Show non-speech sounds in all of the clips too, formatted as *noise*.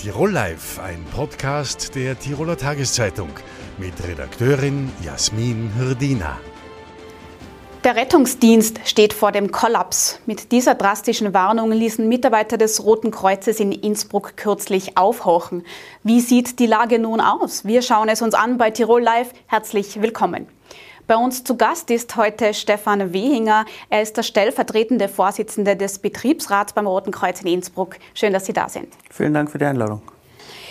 Tirol Live, ein Podcast der Tiroler Tageszeitung mit Redakteurin Jasmin Hirdina. Der Rettungsdienst steht vor dem Kollaps. Mit dieser drastischen Warnung ließen Mitarbeiter des Roten Kreuzes in Innsbruck kürzlich aufhorchen. Wie sieht die Lage nun aus? Wir schauen es uns an bei Tirol Live. Herzlich willkommen. Bei uns zu Gast ist heute Stefan Wehinger. Er ist der stellvertretende Vorsitzende des Betriebsrats beim Roten Kreuz in Innsbruck. Schön, dass Sie da sind. Vielen Dank für die Einladung.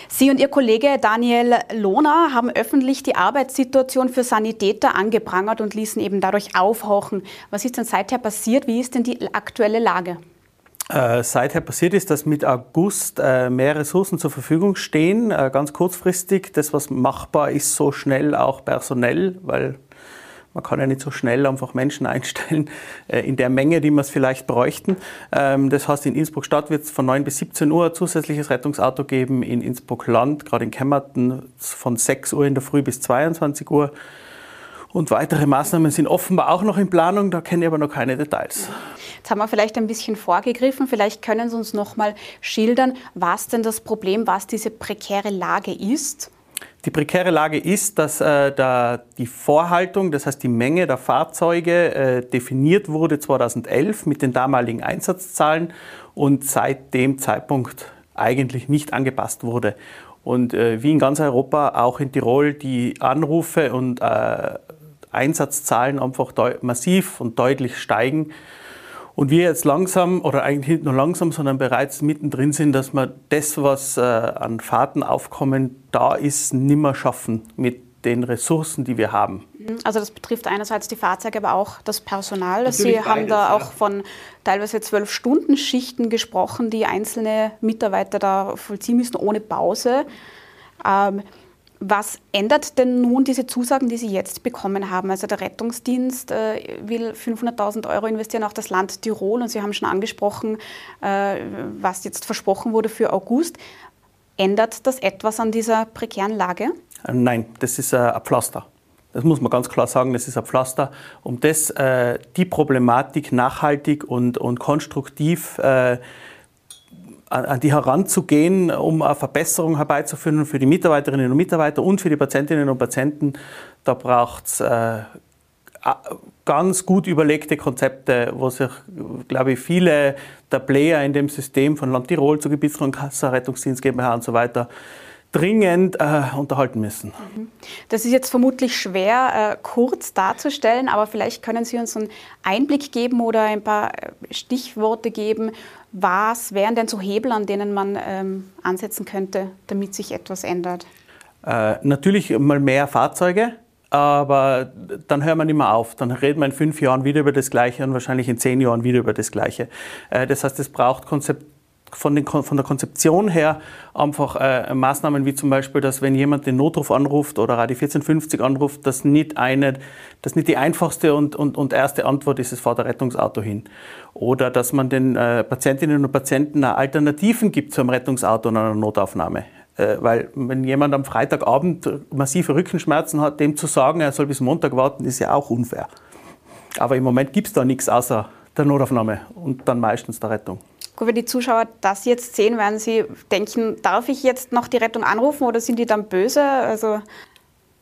Sie und Ihr Kollege Daniel Lohner haben öffentlich die Arbeitssituation für Sanitäter angeprangert und ließen eben dadurch aufhorchen. Was ist denn seither passiert? Wie ist denn die aktuelle Lage? Äh, seither passiert ist, dass mit August äh, mehr Ressourcen zur Verfügung stehen, äh, ganz kurzfristig. Das, was machbar ist, so schnell auch personell, weil man kann ja nicht so schnell einfach Menschen einstellen *laughs* äh, in der Menge, die wir es vielleicht bräuchten. Ähm, das heißt, in Innsbruck Stadt wird es von 9 bis 17 Uhr ein zusätzliches Rettungsauto geben, in Innsbruck Land, gerade in Kemmerton, von 6 Uhr in der Früh bis 22 Uhr. Und weitere Maßnahmen sind offenbar auch noch in Planung, da kenne ich aber noch keine Details. Jetzt haben wir vielleicht ein bisschen vorgegriffen. Vielleicht können Sie uns noch mal schildern, was denn das Problem, was diese prekäre Lage ist. Die prekäre Lage ist, dass äh, da die Vorhaltung, das heißt die Menge der Fahrzeuge, äh, definiert wurde 2011 mit den damaligen Einsatzzahlen und seit dem Zeitpunkt eigentlich nicht angepasst wurde. Und äh, wie in ganz Europa, auch in Tirol, die Anrufe und äh, Einsatzzahlen einfach massiv und deutlich steigen. Und wir jetzt langsam, oder eigentlich nicht nur langsam, sondern bereits mittendrin sind, dass wir das, was äh, an Fahrtenaufkommen da ist, nimmer schaffen mit den Ressourcen, die wir haben. Mhm. Also das betrifft einerseits die Fahrzeuge, aber auch das Personal. Natürlich Sie beides, haben da auch ja. von teilweise zwölf Stunden Schichten gesprochen, die einzelne Mitarbeiter da vollziehen müssen ohne Pause. Ähm, was ändert denn nun diese Zusagen, die Sie jetzt bekommen haben? Also der Rettungsdienst äh, will 500.000 Euro investieren, auch das Land Tirol. Und Sie haben schon angesprochen, äh, was jetzt versprochen wurde für August. Ändert das etwas an dieser prekären Lage? Äh, nein, das ist äh, ein Pflaster. Das muss man ganz klar sagen, das ist ein Pflaster. Um das, äh, die Problematik nachhaltig und, und konstruktiv äh, an die heranzugehen, um eine Verbesserung herbeizuführen für die Mitarbeiterinnen und Mitarbeiter und für die Patientinnen und Patienten. Da braucht es äh, ganz gut überlegte Konzepte, wo sich, glaube ich, viele der Player in dem System von Land Tirol zu Gebiets- und Kassenrettungsdienst GmbH und so weiter dringend äh, unterhalten müssen. Mhm. Das ist jetzt vermutlich schwer äh, kurz darzustellen, aber vielleicht können Sie uns einen Einblick geben oder ein paar äh, Stichworte geben. Was wären denn so Hebel, an denen man ähm, ansetzen könnte, damit sich etwas ändert? Äh, natürlich mal mehr Fahrzeuge. Aber dann hört man immer auf. Dann redet man in fünf Jahren wieder über das Gleiche und wahrscheinlich in zehn Jahren wieder über das Gleiche. Äh, das heißt, es braucht Konzept, von, den, von der Konzeption her einfach äh, Maßnahmen wie zum Beispiel, dass wenn jemand den Notruf anruft oder Radio 1450 anruft, dass nicht, eine, dass nicht die einfachste und, und, und erste Antwort ist, es fährt ein Rettungsauto hin. Oder dass man den äh, Patientinnen und Patienten Alternativen gibt zu einem Rettungsauto und einer Notaufnahme. Äh, weil wenn jemand am Freitagabend massive Rückenschmerzen hat, dem zu sagen, er soll bis Montag warten, ist ja auch unfair. Aber im Moment gibt es da nichts außer der Notaufnahme und dann meistens der Rettung. Gut, wenn die Zuschauer das jetzt sehen, werden sie denken, darf ich jetzt noch die Rettung anrufen oder sind die dann böse? Also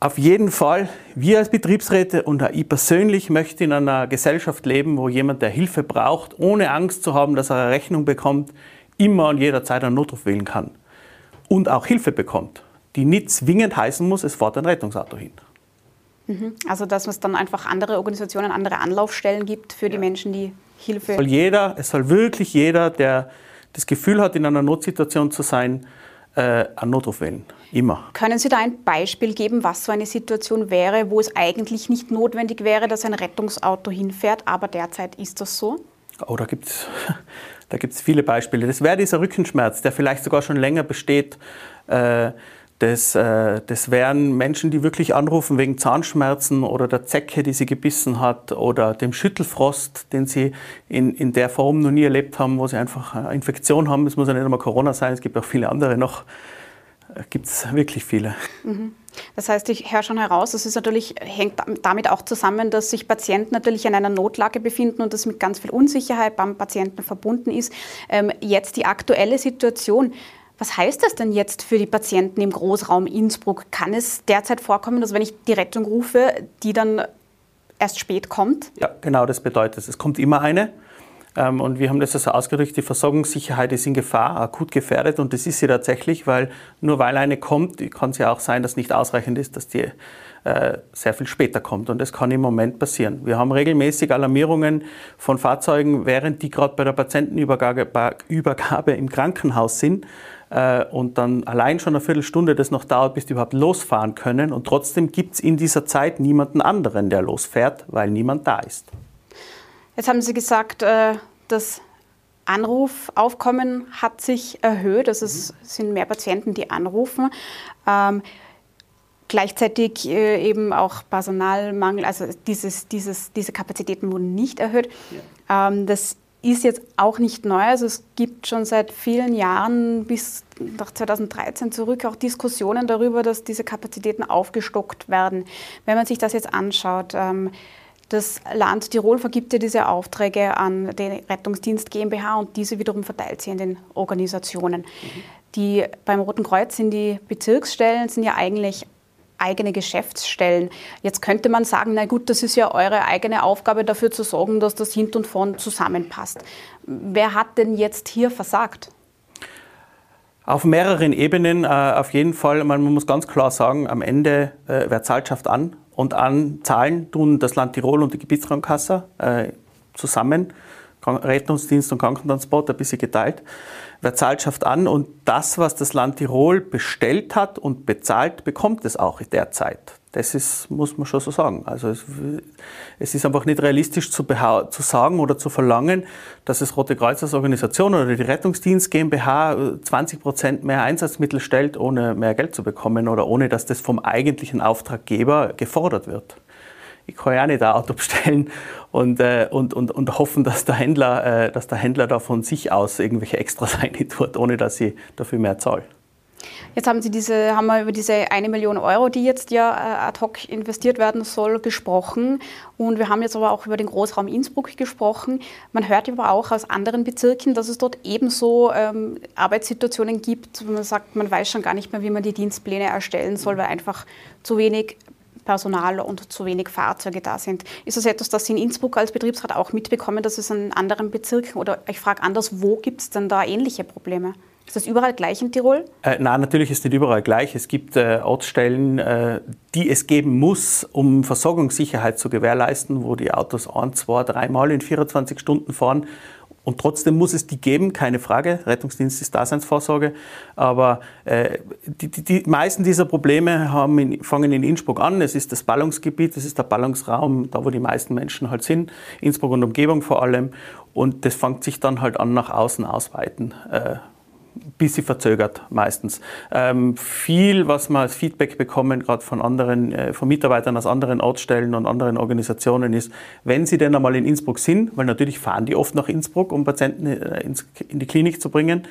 auf jeden Fall, wir als Betriebsräte und ich persönlich möchte in einer Gesellschaft leben, wo jemand, der Hilfe braucht, ohne Angst zu haben, dass er eine Rechnung bekommt, immer und jederzeit einen Notruf wählen kann. Und auch Hilfe bekommt, die nicht zwingend heißen muss, es fährt ein Rettungsauto hin. Mhm. Also dass es dann einfach andere Organisationen, andere Anlaufstellen gibt für die Menschen, die Hilfe. Es soll jeder, es soll wirklich jeder, der das Gefühl hat, in einer Notsituation zu sein, äh, einen Notruf wählen. Immer. Können Sie da ein Beispiel geben, was so eine Situation wäre, wo es eigentlich nicht notwendig wäre, dass ein Rettungsauto hinfährt, aber derzeit ist das so? Oh, da gibt es *laughs* da gibt's viele Beispiele. Das wäre dieser Rückenschmerz, der vielleicht sogar schon länger besteht. Äh, das, äh, das wären Menschen, die wirklich anrufen wegen Zahnschmerzen oder der Zecke, die sie gebissen hat oder dem Schüttelfrost, den sie in, in der Form noch nie erlebt haben, wo sie einfach eine Infektion haben. Es muss ja nicht einmal Corona sein, es gibt auch viele andere noch. Äh, gibt es wirklich viele. Mhm. Das heißt, ich höre schon heraus, das ist natürlich, hängt damit auch zusammen, dass sich Patienten natürlich in einer Notlage befinden und das mit ganz viel Unsicherheit beim Patienten verbunden ist. Ähm, jetzt die aktuelle Situation. Was heißt das denn jetzt für die Patienten im Großraum Innsbruck? Kann es derzeit vorkommen, dass wenn ich die Rettung rufe, die dann erst spät kommt? Ja, genau das bedeutet es. Es kommt immer eine. Ähm, und wir haben das also ausgedrückt, die Versorgungssicherheit ist in Gefahr, akut gefährdet. Und das ist sie tatsächlich, weil nur weil eine kommt, kann es ja auch sein, dass nicht ausreichend ist, dass die äh, sehr viel später kommt. Und das kann im Moment passieren. Wir haben regelmäßig Alarmierungen von Fahrzeugen, während die gerade bei der Patientenübergabe im Krankenhaus sind und dann allein schon eine Viertelstunde das noch dauert, bis die überhaupt losfahren können. Und trotzdem gibt es in dieser Zeit niemanden anderen, der losfährt, weil niemand da ist. Jetzt haben Sie gesagt, äh, das Anrufaufkommen hat sich erhöht. Also es sind mehr Patienten, die anrufen. Ähm, gleichzeitig äh, eben auch Personalmangel, also dieses, dieses, diese Kapazitäten wurden nicht erhöht. Ja. Ähm, das ist jetzt auch nicht neu. Also es gibt schon seit vielen Jahren bis nach 2013 zurück auch Diskussionen darüber, dass diese Kapazitäten aufgestockt werden. Wenn man sich das jetzt anschaut, ähm, das Land Tirol vergibt ja diese Aufträge an den Rettungsdienst GmbH und diese wiederum verteilt sie in den Organisationen. Mhm. Die beim Roten Kreuz sind die Bezirksstellen, sind ja eigentlich eigene Geschäftsstellen. Jetzt könnte man sagen, na gut, das ist ja eure eigene Aufgabe, dafür zu sorgen, dass das Hint und Vorn zusammenpasst. Wer hat denn jetzt hier versagt? Auf mehreren Ebenen äh, auf jeden Fall. Man muss ganz klar sagen, am Ende, äh, wer zahlt, schafft an. Und an Zahlen tun das Land Tirol und die Gebietskrankenkasse äh, zusammen. Rettungsdienst und Krankentransport ein bisschen geteilt. Wer zahlt, schafft an und das, was das Land Tirol bestellt hat und bezahlt, bekommt es auch derzeit. Das ist, muss man schon so sagen. Also es, es ist einfach nicht realistisch zu, zu, sagen oder zu verlangen, dass das Rote Kreuz als Organisation oder die Rettungsdienst GmbH 20 Prozent mehr Einsatzmittel stellt, ohne mehr Geld zu bekommen oder ohne, dass das vom eigentlichen Auftraggeber gefordert wird ich kann ja auch nicht ein Auto bestellen und, äh, und, und, und hoffen, dass der, Händler, äh, dass der Händler da von sich aus irgendwelche Extras *laughs* tut, ohne dass ich dafür mehr zahle. Jetzt haben Sie diese, haben wir über diese eine Million Euro, die jetzt ja äh, ad hoc investiert werden soll, gesprochen. Und wir haben jetzt aber auch über den Großraum Innsbruck gesprochen. Man hört aber auch aus anderen Bezirken, dass es dort ebenso ähm, Arbeitssituationen gibt, wo man sagt, man weiß schon gar nicht mehr, wie man die Dienstpläne erstellen soll, weil einfach zu wenig Personal und zu wenig Fahrzeuge da sind. Ist das etwas, das Sie in Innsbruck als Betriebsrat auch mitbekommen, dass es in anderen Bezirken oder ich frage anders, wo gibt es denn da ähnliche Probleme? Ist das überall gleich in Tirol? Äh, nein, natürlich ist es nicht überall gleich. Es gibt äh, Ortsstellen, äh, die es geben muss, um Versorgungssicherheit zu gewährleisten, wo die Autos ein, zwei, dreimal in 24 Stunden fahren und trotzdem muss es die geben, keine Frage. Rettungsdienst ist Daseinsvorsorge. Aber äh, die, die, die, meisten dieser Probleme in, fangen in Innsbruck an. Es ist das Ballungsgebiet, es ist der Ballungsraum, da wo die meisten Menschen halt sind. Innsbruck und Umgebung vor allem. Und das fängt sich dann halt an nach außen ausweiten. Äh, bisschen verzögert meistens. Ähm, viel, was wir als Feedback bekommen, gerade von anderen, äh, von Mitarbeitern aus anderen Ortsstellen und anderen Organisationen, ist, wenn sie denn einmal in Innsbruck sind, weil natürlich fahren die oft nach Innsbruck, um Patienten äh, ins, in die Klinik zu bringen,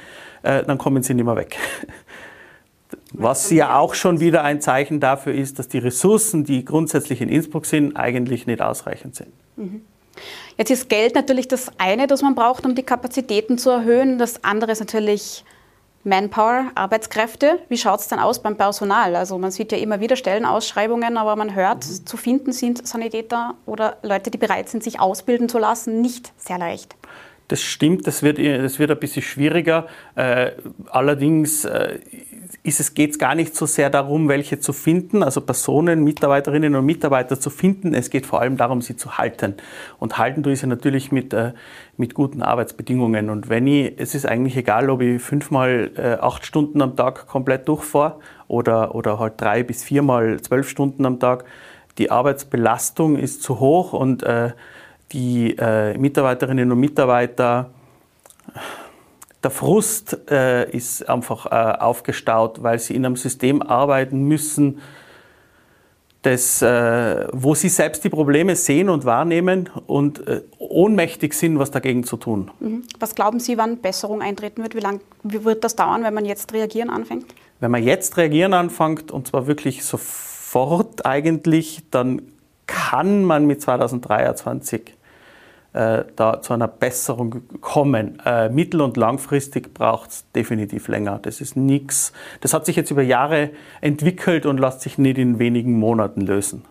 äh, dann kommen sie nicht mehr weg. *laughs* Was ja auch schon wieder ein Zeichen dafür ist, dass die Ressourcen, die grundsätzlich in Innsbruck sind, eigentlich nicht ausreichend sind. Mhm. Jetzt ist Geld natürlich das eine, das man braucht, um die Kapazitäten zu erhöhen. Das andere ist natürlich Manpower, Arbeitskräfte. Wie schaut es dann aus beim Personal? Also man sieht ja immer wieder Stellenausschreibungen, aber man hört, mhm. zu finden sind Sanitäter oder Leute, die bereit sind, sich ausbilden zu lassen, nicht sehr leicht. Das stimmt, das wird, das wird ein bisschen schwieriger. Äh, allerdings äh, ist es, geht gar nicht so sehr darum, welche zu finden, also Personen, Mitarbeiterinnen und Mitarbeiter zu finden. Es geht vor allem darum, sie zu halten. Und halten tue ich sie natürlich mit, äh, mit guten Arbeitsbedingungen. Und wenn ich, es ist eigentlich egal, ob ich fünfmal äh, acht Stunden am Tag komplett durchfahre oder, oder halt drei bis viermal zwölf Stunden am Tag. Die Arbeitsbelastung ist zu hoch und äh, die äh, Mitarbeiterinnen und Mitarbeiter der Frust äh, ist einfach äh, aufgestaut, weil sie in einem System arbeiten müssen, das, äh, wo sie selbst die Probleme sehen und wahrnehmen und äh, ohnmächtig sind, was dagegen zu tun. Mhm. Was glauben Sie, wann Besserung eintreten wird? Wie lange wird das dauern, wenn man jetzt reagieren anfängt? Wenn man jetzt reagieren anfängt, und zwar wirklich sofort eigentlich, dann kann man mit 2023 äh, da zu einer Besserung kommen. Äh, mittel- und langfristig braucht es definitiv länger. Das ist nichts. Das hat sich jetzt über Jahre entwickelt und lässt sich nicht in wenigen Monaten lösen.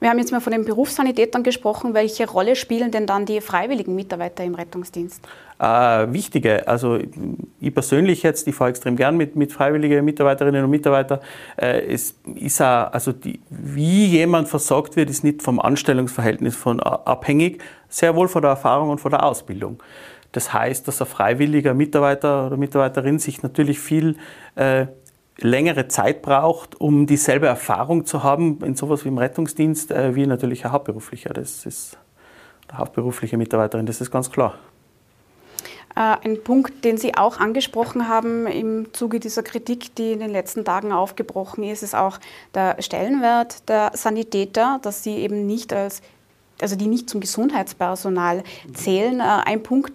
Wir haben jetzt mal von den Berufssanitätern gesprochen. Welche Rolle spielen denn dann die freiwilligen Mitarbeiter im Rettungsdienst? Äh, wichtige. Also ich persönlich jetzt, ich fahre extrem gern mit, mit freiwilligen Mitarbeiterinnen und Mitarbeitern. Äh, es ist auch, also die, wie jemand versorgt wird, ist nicht vom Anstellungsverhältnis von, abhängig, sehr wohl von der Erfahrung und von der Ausbildung. Das heißt, dass ein freiwilliger Mitarbeiter oder Mitarbeiterin sich natürlich viel äh, längere Zeit braucht, um dieselbe Erfahrung zu haben in sowas wie im Rettungsdienst, äh, wie natürlich ein Hauptberuflicher. Das ist der hauptberufliche Mitarbeiterin, das ist ganz klar. Äh, ein Punkt, den Sie auch angesprochen haben im Zuge dieser Kritik, die in den letzten Tagen aufgebrochen ist, ist auch der Stellenwert der Sanitäter, dass sie eben nicht als, also die nicht zum Gesundheitspersonal zählen. Äh, ein Punkt,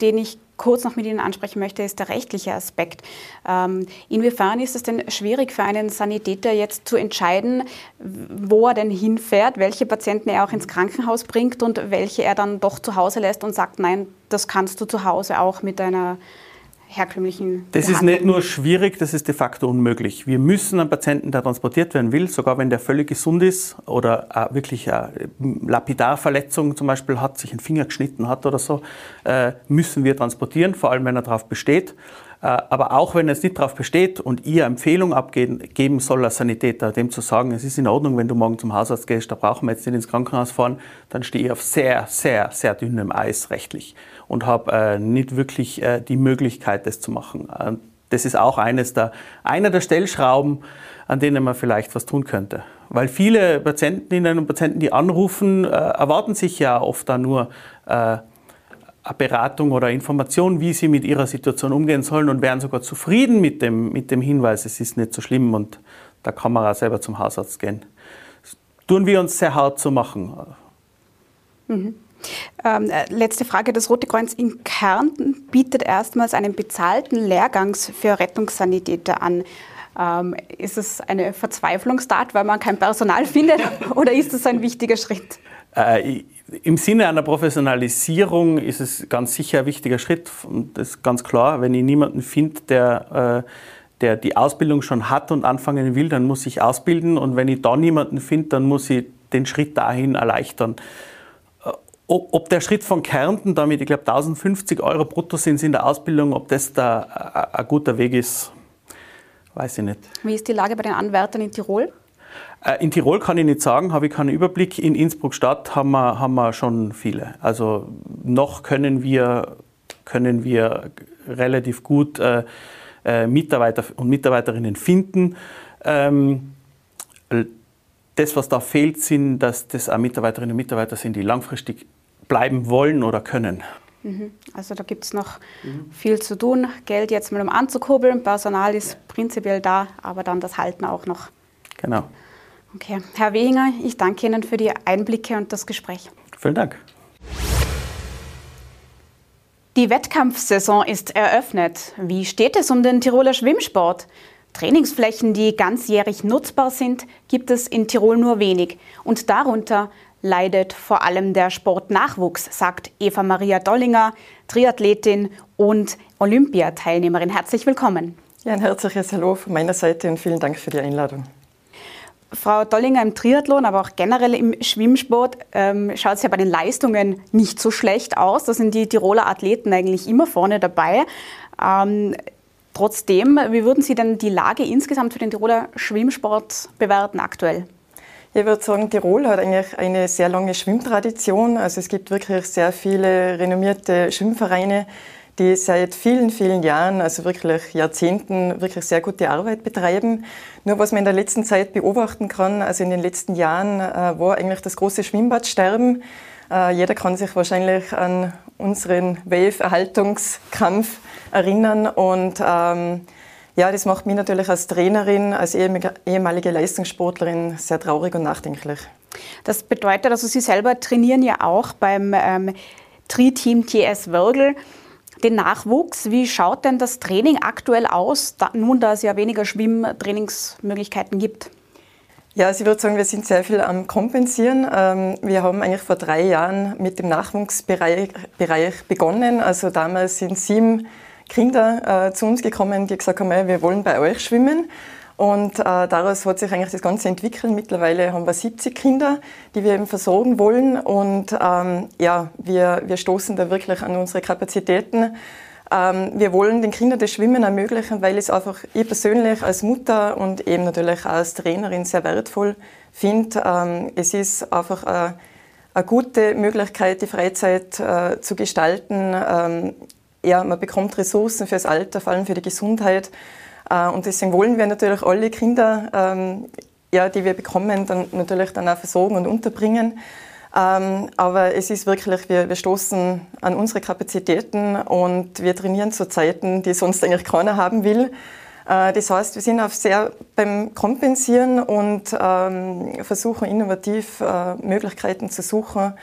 den ich kurz noch mit Ihnen ansprechen möchte, ist der rechtliche Aspekt. Ähm, inwiefern ist es denn schwierig für einen Sanitäter jetzt zu entscheiden, wo er denn hinfährt, welche Patienten er auch ins Krankenhaus bringt und welche er dann doch zu Hause lässt und sagt, nein, das kannst du zu Hause auch mit einer herkömmlichen. Das ist nicht nur schwierig, das ist de facto unmöglich. Wir müssen einen Patienten, der transportiert werden will, sogar wenn der völlig gesund ist oder wirklich eine Lapidarverletzung zum Beispiel hat, sich einen Finger geschnitten hat oder so, äh, müssen wir transportieren, vor allem wenn er darauf besteht. Äh, aber auch wenn es nicht darauf besteht und ihr Empfehlung abgeben soll als Sanitäter, dem zu sagen, es ist in Ordnung, wenn du morgen zum Hausarzt gehst, da brauchen wir jetzt nicht ins Krankenhaus fahren, dann stehe ich auf sehr, sehr, sehr dünnem Eis rechtlich und habe äh, nicht wirklich äh, die Möglichkeit, das zu machen. Das ist auch eines der, einer der Stellschrauben, an denen man vielleicht was tun könnte. Weil viele Patientinnen und Patienten, die anrufen, erwarten sich ja oft da nur Beratung oder Information, wie sie mit ihrer Situation umgehen sollen und wären sogar zufrieden mit dem, mit dem Hinweis, es ist nicht so schlimm und da kann man auch selber zum Hausarzt gehen. Das tun wir uns sehr hart zu machen. Mhm. Ähm, äh, letzte Frage. Das Rote Kreuz in Kärnten bietet erstmals einen bezahlten Lehrgang für Rettungssanitäter an. Ähm, ist es eine Verzweiflungstat, weil man kein Personal *laughs* findet, oder ist es ein wichtiger Schritt? Äh, Im Sinne einer Professionalisierung ist es ganz sicher ein wichtiger Schritt. Das ist ganz klar. Wenn ich niemanden finde, der, äh, der die Ausbildung schon hat und anfangen will, dann muss ich ausbilden. Und wenn ich da niemanden finde, dann muss ich den Schritt dahin erleichtern ob der Schritt von Kärnten, damit ich glaube 1050 Euro brutto sind in der Ausbildung, ob das da ein guter Weg ist, weiß ich nicht. Wie ist die Lage bei den Anwärtern in Tirol? Äh, in Tirol kann ich nicht sagen, habe ich keinen Überblick. In Innsbruck Stadt haben wir, haben wir schon viele. Also noch können wir, können wir relativ gut äh, äh Mitarbeiter und Mitarbeiterinnen finden. Ähm, das, was da fehlt, sind, dass das auch Mitarbeiterinnen und Mitarbeiter sind, die langfristig bleiben wollen oder können. Mhm. Also da gibt es noch mhm. viel zu tun. Geld jetzt mal um anzukurbeln, Personal ist prinzipiell da, aber dann das Halten auch noch. Genau. Okay, Herr Wehinger, ich danke Ihnen für die Einblicke und das Gespräch. Vielen Dank. Die Wettkampfsaison ist eröffnet. Wie steht es um den Tiroler Schwimmsport? Trainingsflächen, die ganzjährig nutzbar sind, gibt es in Tirol nur wenig. Und darunter leidet vor allem der Sportnachwuchs, sagt Eva Maria Dollinger, Triathletin und Olympiateilnehmerin. Herzlich willkommen. Ja, ein herzliches Hallo von meiner Seite und vielen Dank für die Einladung. Frau Dollinger im Triathlon, aber auch generell im Schwimmsport ähm, schaut es ja bei den Leistungen nicht so schlecht aus. Da sind die Tiroler Athleten eigentlich immer vorne dabei. Ähm, trotzdem, wie würden Sie denn die Lage insgesamt für den Tiroler Schwimmsport bewerten aktuell? Ich würde sagen, Tirol hat eigentlich eine sehr lange Schwimmtradition. Also es gibt wirklich sehr viele renommierte Schwimmvereine, die seit vielen, vielen Jahren, also wirklich Jahrzehnten, wirklich sehr gute Arbeit betreiben. Nur was man in der letzten Zeit beobachten kann, also in den letzten Jahren äh, war eigentlich das große Schwimmbadsterben. Äh, jeder kann sich wahrscheinlich an unseren Wave-Erhaltungskampf erinnern und ähm, ja, das macht mich natürlich als Trainerin, als ehemalige Leistungssportlerin sehr traurig und nachdenklich. Das bedeutet, also Sie selber trainieren ja auch beim ähm, Tri-Team TS Wörgl den Nachwuchs. Wie schaut denn das Training aktuell aus, da, nun da es ja weniger Schwimmtrainingsmöglichkeiten gibt? Ja, also ich würde sagen, wir sind sehr viel am Kompensieren. Ähm, wir haben eigentlich vor drei Jahren mit dem Nachwuchsbereich begonnen. Also damals sind sieben Kinder äh, zu uns gekommen, die gesagt haben, wir wollen bei euch schwimmen. Und äh, daraus hat sich eigentlich das Ganze entwickelt. Mittlerweile haben wir 70 Kinder, die wir eben versorgen wollen. Und ähm, ja, wir, wir stoßen da wirklich an unsere Kapazitäten. Ähm, wir wollen den Kindern das Schwimmen ermöglichen, weil ich es einfach ich persönlich als Mutter und eben natürlich auch als Trainerin sehr wertvoll finde. Ähm, es ist einfach eine, eine, gute Möglichkeit, die Freizeit äh, zu gestalten. Ähm, ja, man bekommt Ressourcen fürs Alter, vor allem für die Gesundheit. Äh, und deswegen wollen wir natürlich alle Kinder, ähm, ja, die wir bekommen, dann natürlich dann auch versorgen und unterbringen. Ähm, aber es ist wirklich, wir, wir stoßen an unsere Kapazitäten und wir trainieren zu Zeiten, die sonst eigentlich keiner haben will. Äh, das heißt, wir sind auf sehr beim Kompensieren und ähm, versuchen innovativ äh, Möglichkeiten zu suchen,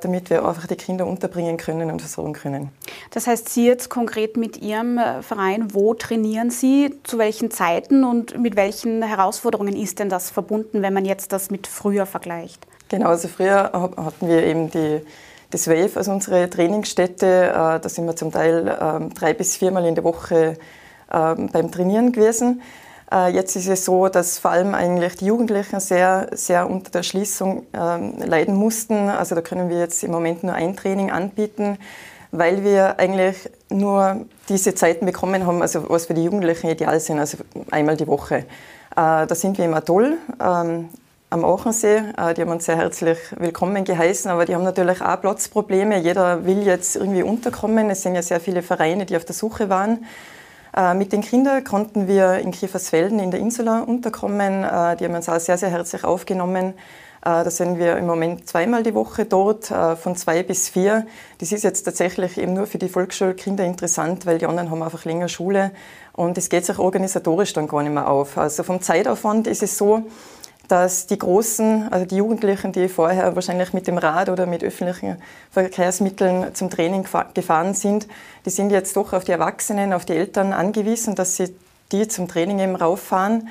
damit wir einfach die Kinder unterbringen können und versorgen können. Das heißt, Sie jetzt konkret mit Ihrem äh, Verein, wo trainieren Sie, zu welchen Zeiten und mit welchen Herausforderungen ist denn das verbunden, wenn man jetzt das mit früher vergleicht? Genau, also früher hatten wir eben die, das WAVE als unsere Trainingsstätte. Äh, da sind wir zum Teil ähm, drei bis viermal in der Woche ähm, beim Trainieren gewesen. Äh, jetzt ist es so, dass vor allem eigentlich die Jugendlichen sehr, sehr unter der Schließung ähm, leiden mussten. Also da können wir jetzt im Moment nur ein Training anbieten, weil wir eigentlich nur diese Zeiten bekommen haben, also was für die Jugendlichen ideal sind, also einmal die Woche. Äh, da sind wir im Atoll am Aachensee. Äh, die haben uns sehr herzlich willkommen geheißen, aber die haben natürlich auch Platzprobleme. Jeder will jetzt irgendwie unterkommen. Es sind ja sehr viele Vereine, die auf der Suche waren. Äh, mit den Kindern konnten wir in Kiefersfelden in der Insula unterkommen. Äh, die haben uns auch sehr, sehr herzlich aufgenommen. Da sind wir im Moment zweimal die Woche dort, von zwei bis vier. Das ist jetzt tatsächlich eben nur für die Volksschulkinder interessant, weil die anderen haben einfach länger Schule und es geht sich organisatorisch dann gar nicht mehr auf. Also vom Zeitaufwand ist es so, dass die Großen, also die Jugendlichen, die vorher wahrscheinlich mit dem Rad oder mit öffentlichen Verkehrsmitteln zum Training gefahren sind, die sind jetzt doch auf die Erwachsenen, auf die Eltern angewiesen, dass sie die zum Training eben rauffahren.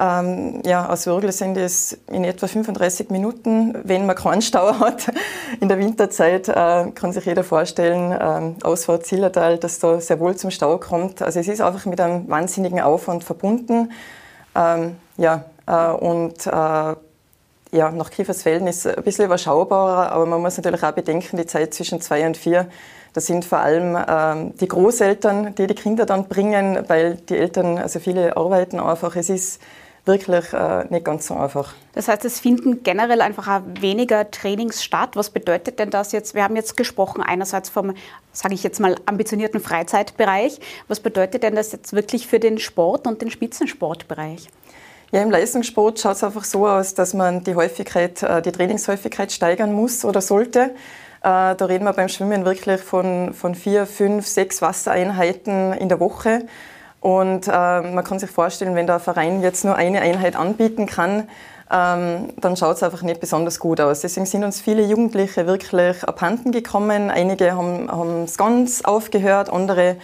Ähm, ja, aus Würgel sind es in etwa 35 Minuten, wenn man keinen Stau *laughs* hat. In der Winterzeit äh, kann sich jeder vorstellen, ähm, Ausfahrt Zillertal, dass da sehr wohl zum Stau kommt. Also es ist einfach mit einem wahnsinnigen Aufwand verbunden. Ähm, ja, und äh, ja, nach Kiefersfelden ist ein bisschen überschaubarer, aber man muss natürlich auch bedenken, die Zeit zwischen zwei und vier, das sind vor allem ähm, die Großeltern, die die Kinder dann bringen, weil die Eltern, also viele arbeiten einfach. Es ist wirklich äh, nicht ganz so einfach. Das heißt, es finden generell einfach auch weniger Trainings statt. Was bedeutet denn das jetzt? Wir haben jetzt gesprochen einerseits vom, sage ich jetzt mal, ambitionierten Freizeitbereich. Was bedeutet denn das jetzt wirklich für den Sport und den Spitzensportbereich? Ja, im Leistungssport schaut es einfach so aus, dass man die Häufigkeit, äh, die Trainingshäufigkeit steigern muss oder sollte. Äh, da reden wir beim Schwimmen wirklich von, von vier, fünf, sechs Wassereinheiten in der Woche. Und äh, man kann sich vorstellen, wenn der Verein jetzt nur eine Einheit anbieten kann, ähm, dann schaut es einfach nicht besonders gut aus. Deswegen sind uns viele Jugendliche wirklich abhanden gekommen. Einige haben es ganz aufgehört, andere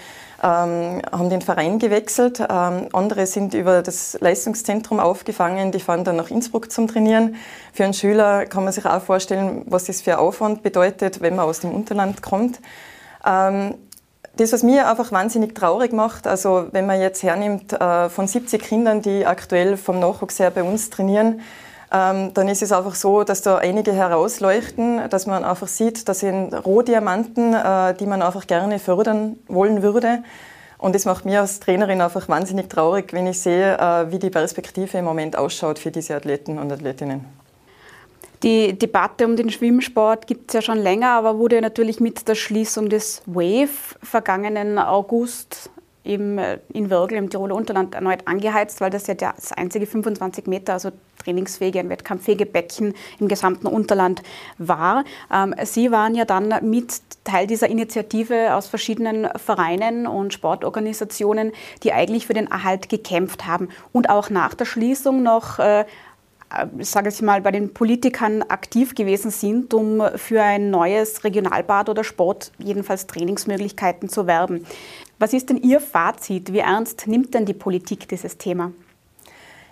ähm, haben den Verein gewechselt. Ähm, andere sind über das Leistungszentrum aufgefangen, die fahren dann nach Innsbruck zum Trainieren. Für einen Schüler kann man sich auch vorstellen, was das für Aufwand bedeutet, wenn man aus dem Unterland kommt. Ähm, das, was mir einfach wahnsinnig traurig macht, also wenn man jetzt hernimmt äh, von 70 Kindern, die aktuell vom Nachwuchs her bei uns trainieren, ähm, dann ist es einfach so, dass da einige herausleuchten, dass man einfach sieht, das sind Rohdiamanten, äh, die man einfach gerne fördern wollen würde. Und das macht mir als Trainerin einfach wahnsinnig traurig, wenn ich sehe, äh, wie die Perspektive im Moment ausschaut für diese Athleten und Athletinnen. Die Debatte um den Schwimmsport gibt es ja schon länger, aber wurde natürlich mit der Schließung des WAVE vergangenen August eben äh, in Würgel im Tiroler Unterland erneut angeheizt, weil das ja das einzige 25 Meter, also trainingsfähige, ein wettkampffähige Becken im gesamten Unterland war. Ähm, Sie waren ja dann mit Teil dieser Initiative aus verschiedenen Vereinen und Sportorganisationen, die eigentlich für den Erhalt gekämpft haben und auch nach der Schließung noch äh, ich sage jetzt mal, bei den Politikern aktiv gewesen sind, um für ein neues Regionalbad oder Sport, jedenfalls Trainingsmöglichkeiten zu werben. Was ist denn Ihr Fazit? Wie ernst nimmt denn die Politik dieses Thema?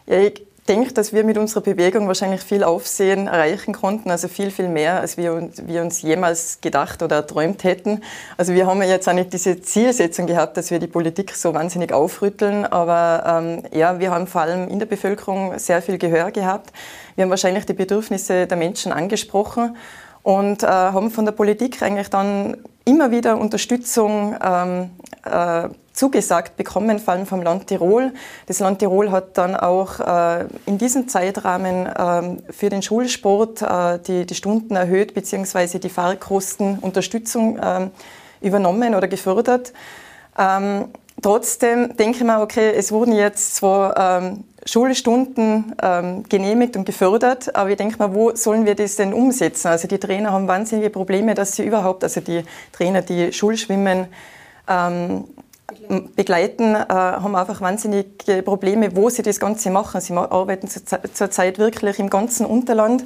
Ja, ich denke, dass wir mit unserer Bewegung wahrscheinlich viel Aufsehen erreichen konnten, also viel, viel mehr, als wir, wir uns jemals gedacht oder erträumt hätten. Also wir haben ja jetzt auch nicht diese Zielsetzung gehabt, dass wir die Politik so wahnsinnig aufrütteln, aber ähm, ja, wir haben vor allem in der Bevölkerung sehr viel Gehör gehabt. Wir haben wahrscheinlich die Bedürfnisse der Menschen angesprochen und äh, haben von der Politik eigentlich dann immer wieder Unterstützung ähm, äh, zugesagt bekommen, vor allem vom Land Tirol. Das Land Tirol hat dann auch äh, in diesem Zeitrahmen äh, für den Schulsport äh, die, die, Stunden erhöht bzw. die Fahrkosten Unterstützung ähm, übernommen oder gefördert. Ähm, trotzdem denke ich mir, okay, es wurden jetzt zwar ähm, Schulstunden ähm, genehmigt und gefördert, aber ich denke mal, wo sollen wir das denn umsetzen? Also die Trainer haben wahnsinnige Probleme, dass sie überhaupt, also die Trainer, die Schulschwimmen ähm, begleiten, äh, haben einfach wahnsinnige Probleme, wo sie das Ganze machen. Sie arbeiten zurzeit wirklich im ganzen Unterland.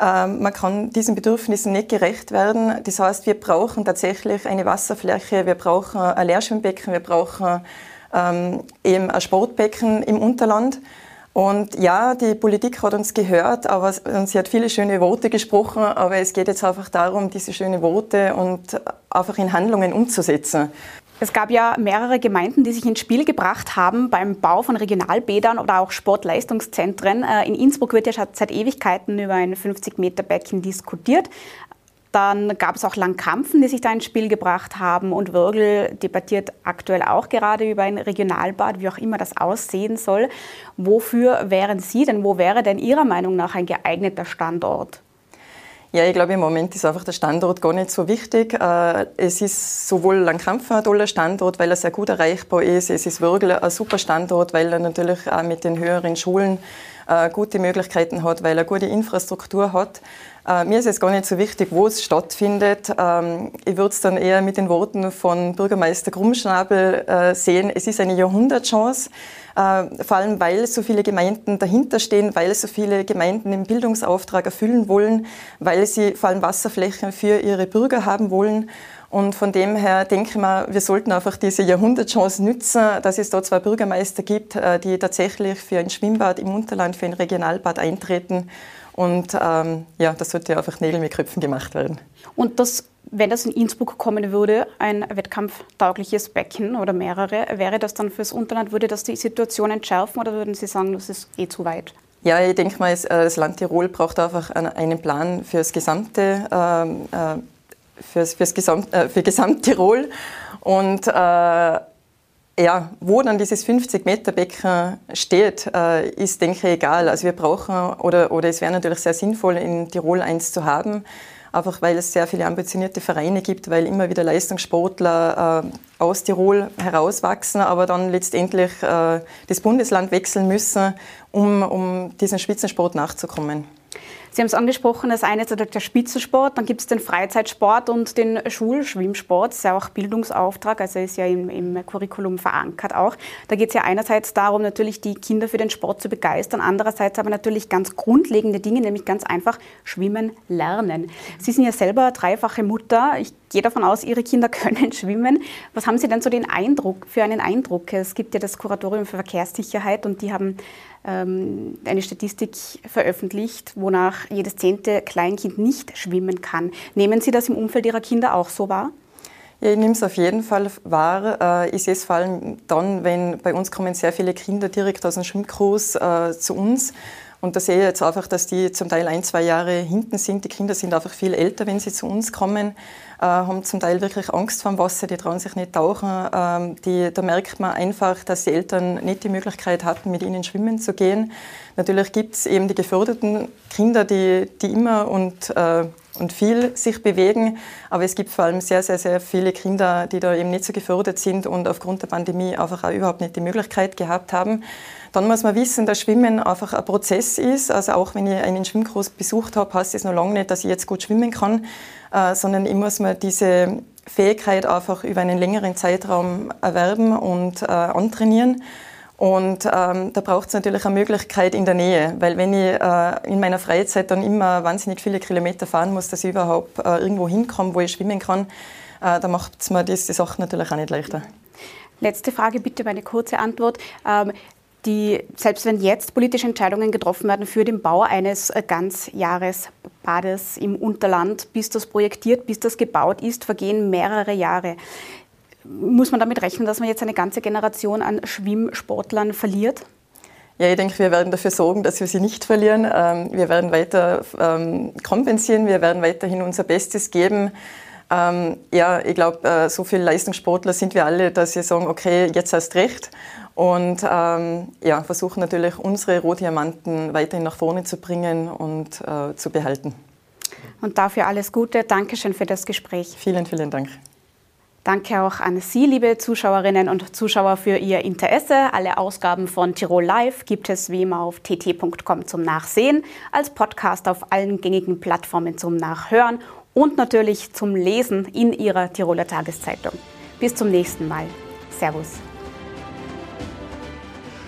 Ähm, man kann diesen Bedürfnissen nicht gerecht werden. Das heißt, wir brauchen tatsächlich eine Wasserfläche, wir brauchen ein Leerschwimmbecken, wir brauchen ähm, eben ein Sportbecken im Unterland. Und ja, die Politik hat uns gehört, aber sie hat viele schöne Worte gesprochen, aber es geht jetzt einfach darum, diese schönen Worte und einfach in Handlungen umzusetzen. Es gab ja mehrere Gemeinden, die sich ins Spiel gebracht haben beim Bau von Regionalbädern oder auch Sportleistungszentren. Äh, in Innsbruck wird ja schon seit Ewigkeiten über ein 50-Meter-Becken diskutiert. Dann gab es auch Langkampfen, die sich da ins Spiel gebracht haben. Und Würgel debattiert aktuell auch gerade über ein Regionalbad, wie auch immer das aussehen soll. Wofür wären Sie denn, wo wäre denn Ihrer Meinung nach ein geeigneter Standort? Ja, ich glaube, im Moment ist einfach der Standort gar nicht so wichtig. Äh, es ist sowohl Langkampfen ein toller Standort, weil er sehr gut erreichbar ist. Es ist Würgel ein super Standort, weil er natürlich auch mit den höheren Schulen äh, gute Möglichkeiten hat, weil er gute Infrastruktur hat. Äh, mir ist es gar nicht so wichtig, wo es stattfindet. Ähm, ich würde es dann eher mit den Worten von Bürgermeister Grummschnabel sehen. Es ist eine Jahrhundertchance. Äh, vor allem weil so viele Gemeinden dahinter stehen, weil so viele Gemeinden den Bildungsauftrag erfüllen wollen, weil sie vor allem Wasserflächen für ihre Bürger haben wollen. Und von dem her denke ich mal, wir sollten einfach diese Jahrhundertchance nützen, dass es da zwei Bürgermeister gibt, äh, die tatsächlich für ein Schwimmbad im Unterland, für ein Regionalbad eintreten. Und ähm, ja, das sollte einfach Nägel mit Köpfen gemacht werden. Und das wenn das in Innsbruck kommen würde, ein wettkampftaugliches Becken oder mehrere, wäre das dann fürs Unterland, würde das die Situation entschärfen oder würden Sie sagen, das ist eh zu weit? Ja, ich denke mal, äh, das Land Tirol braucht einfach einen Plan fürs gesamte, ähm, äh, fürs, fürs Gesamt, äh, für Gesamttirol. Und äh, ja, wo dann dieses 50-Meter-Becken steht, äh, ist, denke ich, egal. Also wir brauchen, oder, oder es wäre natürlich sehr sinnvoll, in Tirol eins zu haben einfach weil es sehr viele ambitionierte Vereine gibt, weil immer wieder Leistungssportler äh, aus Tirol herauswachsen, aber dann letztendlich äh, das Bundesland wechseln müssen, um, um diesem Spitzensport nachzukommen. Sie haben es angesprochen, das eine ist der Spitzensport, dann gibt es den Freizeitsport und den Schulschwimmsport. Das ist ja auch Bildungsauftrag, also ist ja im, im Curriculum verankert auch. Da geht es ja einerseits darum, natürlich die Kinder für den Sport zu begeistern, andererseits aber natürlich ganz grundlegende Dinge, nämlich ganz einfach Schwimmen lernen. Sie sind ja selber dreifache Mutter. Ich gehe davon aus, Ihre Kinder *laughs* können schwimmen. Was haben Sie denn so den Eindruck, für einen Eindruck? Es gibt ja das Kuratorium für Verkehrssicherheit und die haben ähm, eine Statistik veröffentlicht, wonach jedes zehnte Kleinkind nicht schwimmen kann. Nehmen Sie das im Umfeld Ihrer Kinder auch so wahr? Ich nehme es auf jeden Fall wahr. Äh, ich sehe es vor allem dann, wenn bei uns kommen sehr viele Kinder direkt aus dem Schwimmkurs äh, zu uns. Und da sehe ich jetzt einfach, dass die zum Teil ein, zwei Jahre hinten sind. Die Kinder sind einfach viel älter, wenn sie zu uns kommen. Äh, haben zum Teil wirklich Angst vor Wasser, die trauen sich nicht tauchen. Ähm, die, da merkt man einfach, dass die Eltern nicht die Möglichkeit hatten, mit ihnen schwimmen zu gehen. Natürlich gibt es eben die geförderten Kinder, die, die immer und, äh, und viel sich bewegen, aber es gibt vor allem sehr, sehr, sehr viele Kinder, die da eben nicht so gefördert sind und aufgrund der Pandemie einfach auch überhaupt nicht die Möglichkeit gehabt haben. Dann muss man wissen, dass Schwimmen einfach ein Prozess ist. Also auch wenn ich einen Schwimmkurs besucht habe, heißt es noch lange nicht, dass ich jetzt gut schwimmen kann, äh, sondern ich muss mir diese Fähigkeit einfach über einen längeren Zeitraum erwerben und äh, antrainieren. Und ähm, da braucht es natürlich eine Möglichkeit in der Nähe, weil wenn ich äh, in meiner Freizeit dann immer wahnsinnig viele Kilometer fahren muss, dass ich überhaupt äh, irgendwo hinkomme, wo ich schwimmen kann, äh, da macht es mir diese Sache natürlich auch nicht leichter. Letzte Frage, bitte eine kurze Antwort. Ähm, die, selbst wenn jetzt politische Entscheidungen getroffen werden für den Bau eines äh, Ganzjahresbades im Unterland, bis das projektiert, bis das gebaut ist, vergehen mehrere Jahre. Muss man damit rechnen, dass man jetzt eine ganze Generation an Schwimmsportlern verliert? Ja, ich denke, wir werden dafür sorgen, dass wir sie nicht verlieren. Ähm, wir werden weiter ähm, kompensieren, wir werden weiterhin unser Bestes geben. Ähm, ja, ich glaube, äh, so viele Leistungssportler sind wir alle, dass wir sagen, okay, jetzt hast recht. Und ähm, ja, versuchen natürlich unsere Rohdiamanten weiterhin nach vorne zu bringen und äh, zu behalten. Und dafür alles Gute. Dankeschön für das Gespräch. Vielen, vielen Dank. Danke auch an Sie, liebe Zuschauerinnen und Zuschauer, für Ihr Interesse. Alle Ausgaben von Tirol Live gibt es wie immer auf tt.com zum Nachsehen, als Podcast auf allen gängigen Plattformen zum Nachhören und natürlich zum Lesen in Ihrer Tiroler Tageszeitung. Bis zum nächsten Mal. Servus.